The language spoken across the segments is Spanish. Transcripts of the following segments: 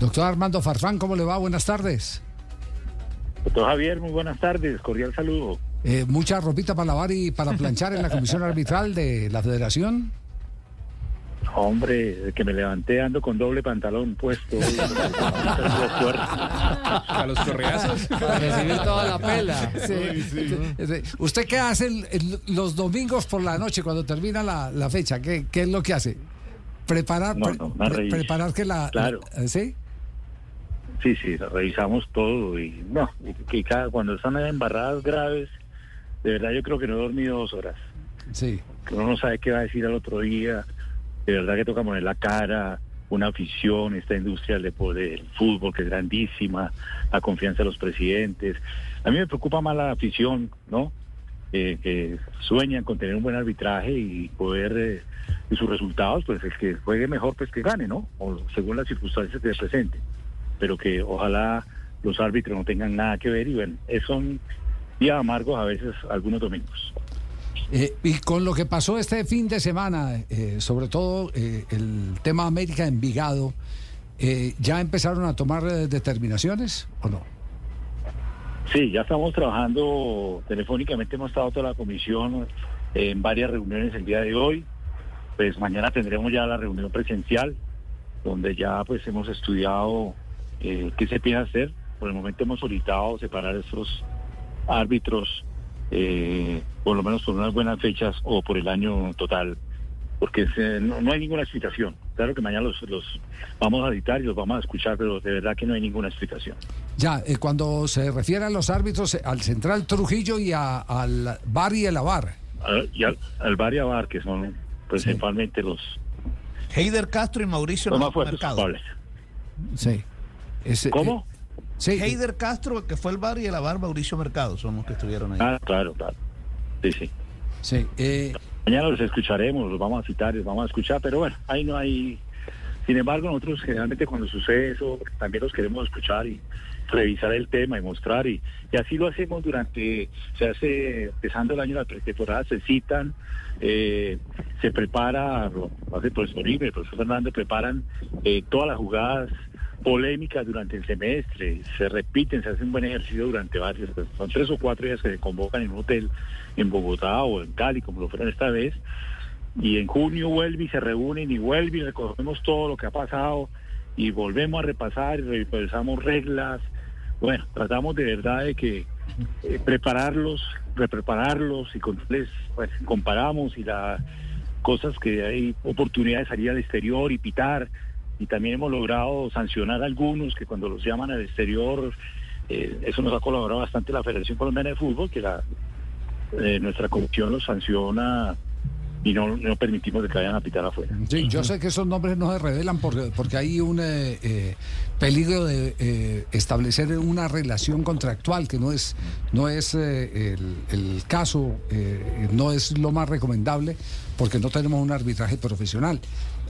Doctor Armando Farfán, ¿cómo le va? Buenas tardes. Doctor Javier, muy buenas tardes, cordial saludo. Eh, ¿Mucha ropita para lavar y para planchar en la comisión arbitral de la federación? Hombre, que me levanté ando con doble pantalón puesto. A los correazos. Para recibir toda la pela. Sí. Sí. ¿Usted qué hace el- el- los domingos por la noche cuando termina la, la fecha? ¿Qué, qué es lo que hace? Preparar, No, no, pre- preparar que la... Claro. la- ¿Sí? Sí, sí, revisamos todo y no, y que cada, cuando están embarradas graves, de verdad yo creo que no he dormido dos horas. Sí. Uno no sabe qué va a decir al otro día. De verdad que toca poner la cara, una afición, esta industria del, del fútbol que es grandísima, la confianza de los presidentes. A mí me preocupa más la afición, ¿no? Eh, que sueñan con tener un buen arbitraje y poder, eh, y sus resultados, pues el que juegue mejor, pues que gane, ¿no? O según las circunstancias que se presenten. Pero que ojalá los árbitros no tengan nada que ver y bueno, son días amargos a veces algunos domingos. Eh, y con lo que pasó este fin de semana, eh, sobre todo eh, el tema América Envigado, ¿ya empezaron a tomar determinaciones o no? Sí, ya estamos trabajando telefónicamente, hemos estado toda la comisión en varias reuniones el día de hoy. Pues mañana tendremos ya la reunión presencial, donde ya pues hemos estudiado eh, qué se piensa hacer. Por el momento hemos solicitado separar estos árbitros, eh, por lo menos por unas buenas fechas o por el año total, porque se- no, no hay ninguna explicación. Claro que mañana los, los vamos a editar y los vamos a escuchar, pero de verdad que no hay ninguna explicación. Ya, eh, cuando se refiere a los árbitros, eh, al Central Trujillo y a- al Bar y el Avar. al- y al, al Bar y a Bar, que son principalmente los, Heider Castro y Mauricio los más fuertes Mercado. Sí. Ese, ¿Cómo? eh, sí. Heider Castro, que fue el bar y el abar Mauricio Mercado, son los que estuvieron ahí. Ah, claro, claro. Sí, sí. Sí. eh, Mañana los escucharemos, los vamos a citar, los vamos a escuchar, pero bueno, ahí no hay... Sin embargo, nosotros generalmente cuando sucede eso, también los queremos escuchar y revisar el tema y mostrar, y, y así lo hacemos durante, se hace, empezando el año de la pretemporada, se citan, eh, se prepara, lo hace el profesor Ibe, el profesor Fernández, preparan eh, todas las jugadas polémicas durante el semestre, se repiten, se hace un buen ejercicio durante varios, pues, son tres o cuatro días que se convocan en un hotel en Bogotá o en Cali, como lo fueron esta vez, y en junio vuelve y se reúnen y vuelve y recogemos todo lo que ha pasado y volvemos a repasar y revisamos reglas. Bueno, tratamos de verdad de que eh, prepararlos, reprepararlos y con, les pues, comparamos y las cosas que hay oportunidades de salir al exterior y pitar y también hemos logrado sancionar a algunos que cuando los llaman al exterior eh, eso nos ha colaborado bastante la Federación Colombiana de Fútbol que la eh, nuestra comisión los sanciona y no, no permitimos que vayan a pitar afuera. sí, yo sé que esos nombres no se revelan porque, porque hay un eh, eh, peligro de eh, establecer una relación contractual que no es, no es eh, el, el caso, eh, no es lo más recomendable porque no tenemos un arbitraje profesional.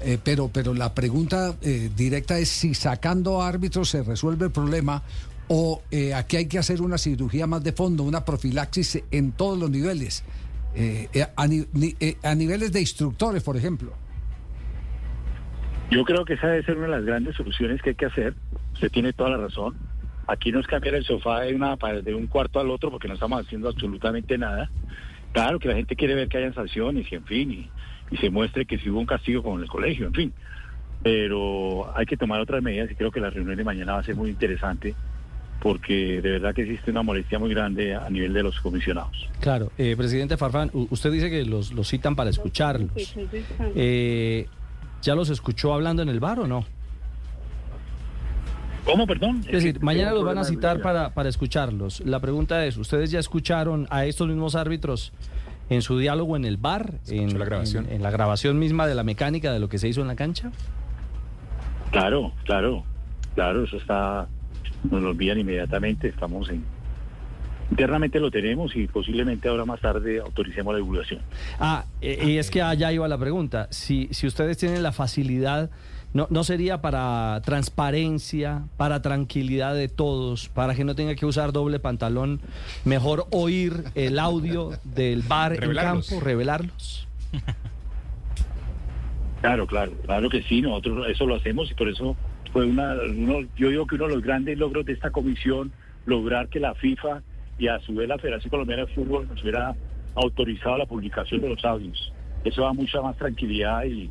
Eh, pero, pero la pregunta eh, directa es si sacando árbitros se resuelve el problema o eh, aquí hay que hacer una cirugía más de fondo, una profilaxis en todos los niveles, eh, a, ni- ni- a niveles de instructores, por ejemplo. Yo creo que esa debe ser una de las grandes soluciones que hay que hacer. Usted tiene toda la razón. Aquí no es cambiar el sofá de, una, de un cuarto al otro porque no estamos haciendo absolutamente nada. Claro que la gente quiere ver que hayan sanciones y en fin, y, y se muestre que si hubo un castigo como en el colegio, en fin. Pero hay que tomar otras medidas y creo que la reunión de mañana va a ser muy interesante porque de verdad que existe una molestia muy grande a nivel de los comisionados. Claro, eh, presidente Farfán, usted dice que los, los citan para escucharlos. Eh, ¿Ya los escuchó hablando en el bar o no? ¿Cómo, perdón? Es decir, mañana los van a citar para, para escucharlos. La pregunta es, ¿ustedes ya escucharon a estos mismos árbitros en su diálogo en el bar? En, la grabación. En, en la grabación misma de la mecánica de lo que se hizo en la cancha. Claro, claro. Claro, eso está, nos lo envían inmediatamente, estamos en... Internamente lo tenemos y posiblemente ahora más tarde autoricemos la divulgación. Ah, eh, y es que allá iba la pregunta. Si, si ustedes tienen la facilidad, no, ¿no sería para transparencia, para tranquilidad de todos, para que no tenga que usar doble pantalón, mejor oír el audio del bar en campo, revelarlos? Claro, claro, claro que sí, nosotros eso lo hacemos y por eso fue una, uno, yo digo que uno de los grandes logros de esta comisión, lograr que la FIFA y a su vez la Federación Colombiana de Fútbol nos hubiera autorizado la publicación de los audios. Eso da mucha más tranquilidad y,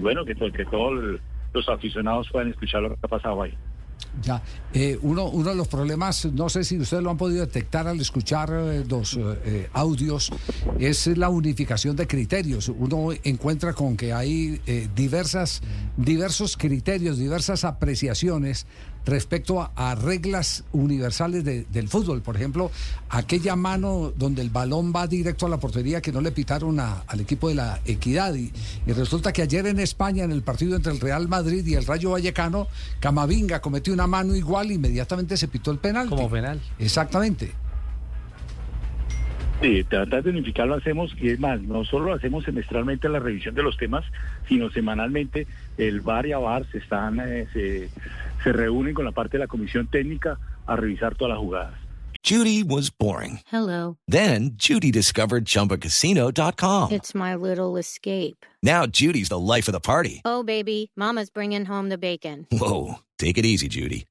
bueno, que, que todos los aficionados puedan escuchar lo que ha pasado ahí. Ya, eh, uno, uno de los problemas, no sé si ustedes lo han podido detectar al escuchar eh, los eh, audios, es la unificación de criterios. Uno encuentra con que hay diversas, diversos criterios, diversas apreciaciones respecto a, a reglas universales de- del fútbol. Por ejemplo, aquella mano donde el balón va directo a la portería que no le pitaron a- al equipo de la Equidad. Y, y resulta que ayer en España, en el partido entre el Real Madrid y el Rayo Vallecano, Camavinga cometió una mano igual, inmediatamente se pitó el penal. Como penal. Exactamente. Sí, tratar de unificar lo hacemos y es más, no solo hacemos semestralmente la revisión de los temas, sino semanalmente el VAR y AVAR se están eh, se, se reúnen con la parte de la comisión técnica a revisar todas las jugadas. Judy was boring. Hello. Then Judy discovered ChumbaCasino.com. It's my little escape. Now Judy's the life of the party. Oh, baby, Mama's bringing home the bacon. Whoa, take it easy, Judy.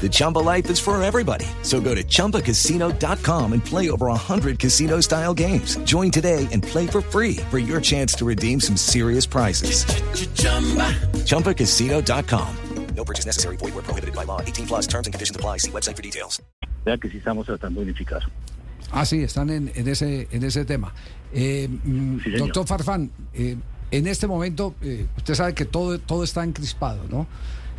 The Chumba life is for everybody. So go to ChumbaCasino.com and play over 100 casino-style games. Join today and play for free for your chance to redeem some serious prizes. ChumbaCasino.com. No purchase necessary. Void where prohibited by law. 18 plus terms and conditions apply. See website for details. O sea que sí estamos tratando de unificar. Ah, sí, están en, en ese, en ese tema. Eh, mm, Sí, doctor Farfán, eh, en este momento, eh, usted sabe que todo, todo está encrispado, ¿no?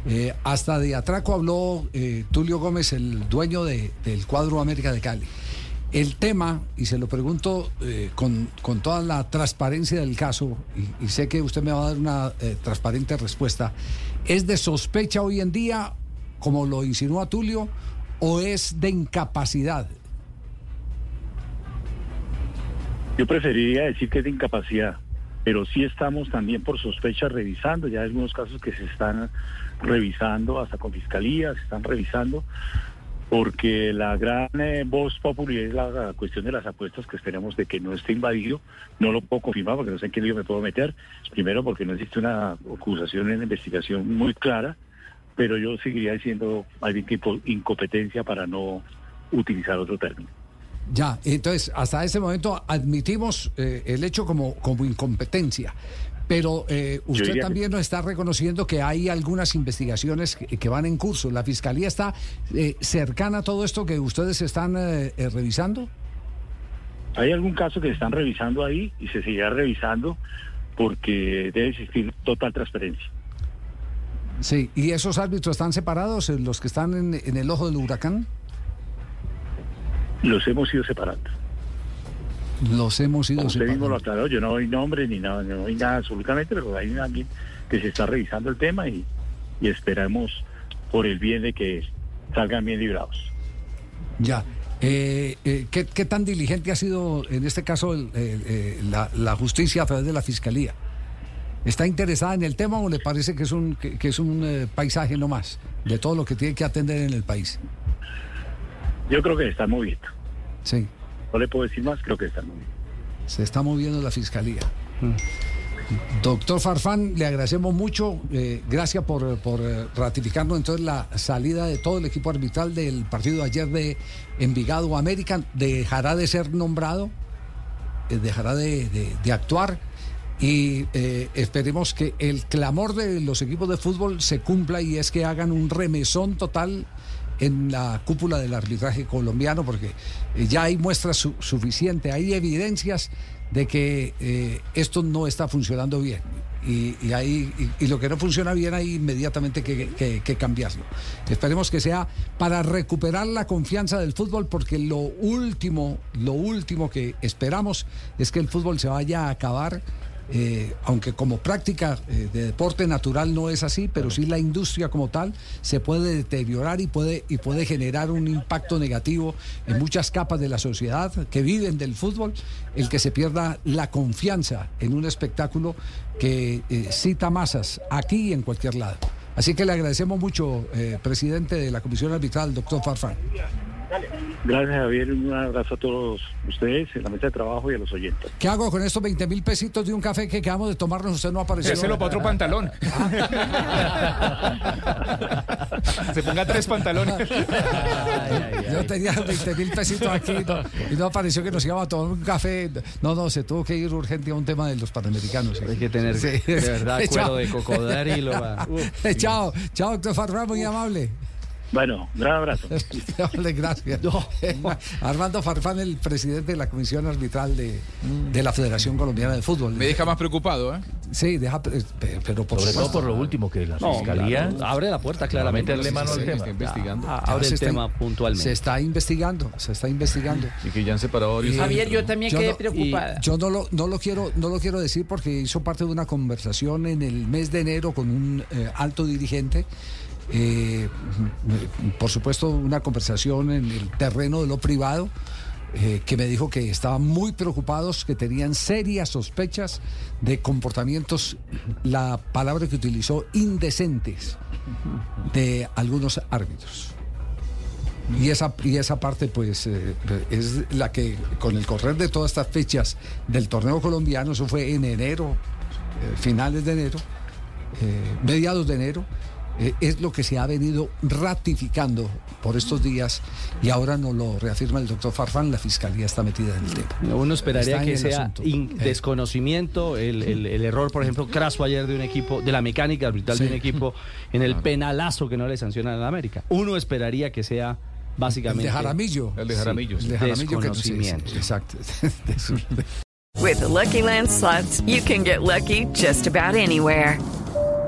Eh, hasta de atraco habló eh, Tulio Gómez, el dueño de- del cuadro América de Cali. El tema, y se lo pregunto eh, con, con toda la transparencia del caso, y, y sé que usted me va a dar una transparente respuesta, ¿es de sospecha hoy en día, como lo insinúa Tulio, o es de incapacidad? Yo preferiría decir que es de incapacidad, pero sí estamos también por sospecha revisando, ya hay algunos casos que se están revisando hasta con fiscalía, se están revisando, porque la gran eh, voz popular es la, cuestión de las apuestas que esperemos de que no esté invadido. No lo puedo confirmar porque no sé en qué lío me puedo meter. Primero porque no existe una acusación en la investigación muy clara, pero yo seguiría diciendo algún tipo de incompetencia para no utilizar otro término. Ya, entonces, hasta ese momento admitimos eh, el hecho como, como incompetencia, pero eh, usted diría que- también nos está reconociendo que hay algunas investigaciones que, que van en curso. ¿La Fiscalía está eh, cercana a todo esto que ustedes están revisando? Hay algún caso que se están revisando ahí y se seguirá revisando porque debe existir total transparencia. Sí, ¿y esos árbitros están separados, los que están en, en el ojo del huracán? Los hemos ido separando. Los hemos ido Como usted mismo lo separando. aclaró, yo no doy nombre ni nada, no doy nada absolutamente, pero hay alguien que se está revisando el tema y, y esperamos por el bien de que salgan bien librados. Ya. Eh, eh, ¿qué, qué tan diligente ha sido en este caso el- eh, la, la justicia a través de la fiscalía? ¿Está interesada en el tema o le parece que es un, que, que es un paisaje nomás de todo lo que tiene que atender en el país? Yo creo que se están moviendo. Sí, No le puedo decir más, creo que se están moviendo. se está moviendo la fiscalía. Doctor Farfán, le agradecemos mucho. eh, gracias por, por eh, ratificarnos entonces la salida de todo el equipo arbitral del partido de ayer de Envigado América. Dejará de ser nombrado, eh, dejará de, de- de actuar y eh, esperemos que el clamor de los equipos de fútbol se cumpla y es que hagan un remesón total en la cúpula del arbitraje colombiano porque eh, ya hay muestras su- suficientes, hay evidencias de que eh, esto no está funcionando bien. Y, hay, y, lo que no funciona bien hay inmediatamente que- que cambiarlo. Esperemos que sea para recuperar la confianza del fútbol, porque lo último, lo último que esperamos es que el fútbol se vaya a acabar eh, aunque como práctica eh, de deporte natural no es así, pero sí la industria como tal se puede deteriorar y puede, y puede generar un impacto negativo en muchas capas de la sociedad que viven del fútbol, el que se pierda la confianza en un espectáculo que eh, cita masas aquí y en cualquier lado. Así que le agradecemos mucho, eh, presidente de la Comisión Arbitral, doctor Farfán. Gracias, Javier. Un abrazo a todos ustedes en la mesa de trabajo y a los oyentes. ¿Qué hago con estos 20 mil pesitos de un café que acabamos de tomarnos? Usted no apareció. Déselo para otro pantalón. Se ponga tres pantalones. Yo tenía 20 mil pesitos aquí no, y no apareció que nos íbamos a tomar un café. No, no, se tuvo que ir urgente a un tema de los panamericanos. Hay que tener Sí. de verdad Chao. cuero de cocodrilo. chao, chao, doctor Farfán, muy amable. Bueno, un gran abrazo. Vale, gracias. Armando Farfán, el presidente de la Comisión Arbitral de, de la Federación Colombiana de Fútbol. Me deja más preocupado, ¿eh? Sí, deja, eh, pero por Sobre todo por lo último, que la No, fiscalía claro, abre la puerta claramente. meterle mano al Sí, tema. está investigando. Ya abre se el está- tema Se puntualmente. está investigando, se está investigando. y que ya han separado varios. Eh, Javier, yo también yo quedé no- preocupada. Yo no lo, no lo quiero, no lo quiero decir porque hizo parte de una conversación en el mes de enero con un eh, alto dirigente. Eh, por supuesto, una conversación en el terreno de lo privado. eh, que me dijo que estaban muy preocupados, que tenían serias sospechas de comportamientos, la palabra que utilizó, indecentes de algunos árbitros. Y esa, y esa parte, pues, eh, es la que, con el correr de todas estas fechas del torneo colombiano, eso fue en enero, finales de enero, mediados de enero, eh, es lo que se ha venido ratificando por estos días y ahora nos lo reafirma el doctor Farfán, la fiscalía está metida en el tema. Uno esperaría que el sea asunto. in- Eh. desconocimiento, el, el- el error, por ejemplo, craso ayer de un equipo, de la mecánica arbitral de Sí. un equipo, en el penalazo que no le sancionan a la América. Uno esperaría que sea El básicamente... de Jaramillo. El de Jaramillo. El de Jaramillo que Desconocimiento. Exacto. With the Lucky Land slots, you can get lucky just about anywhere.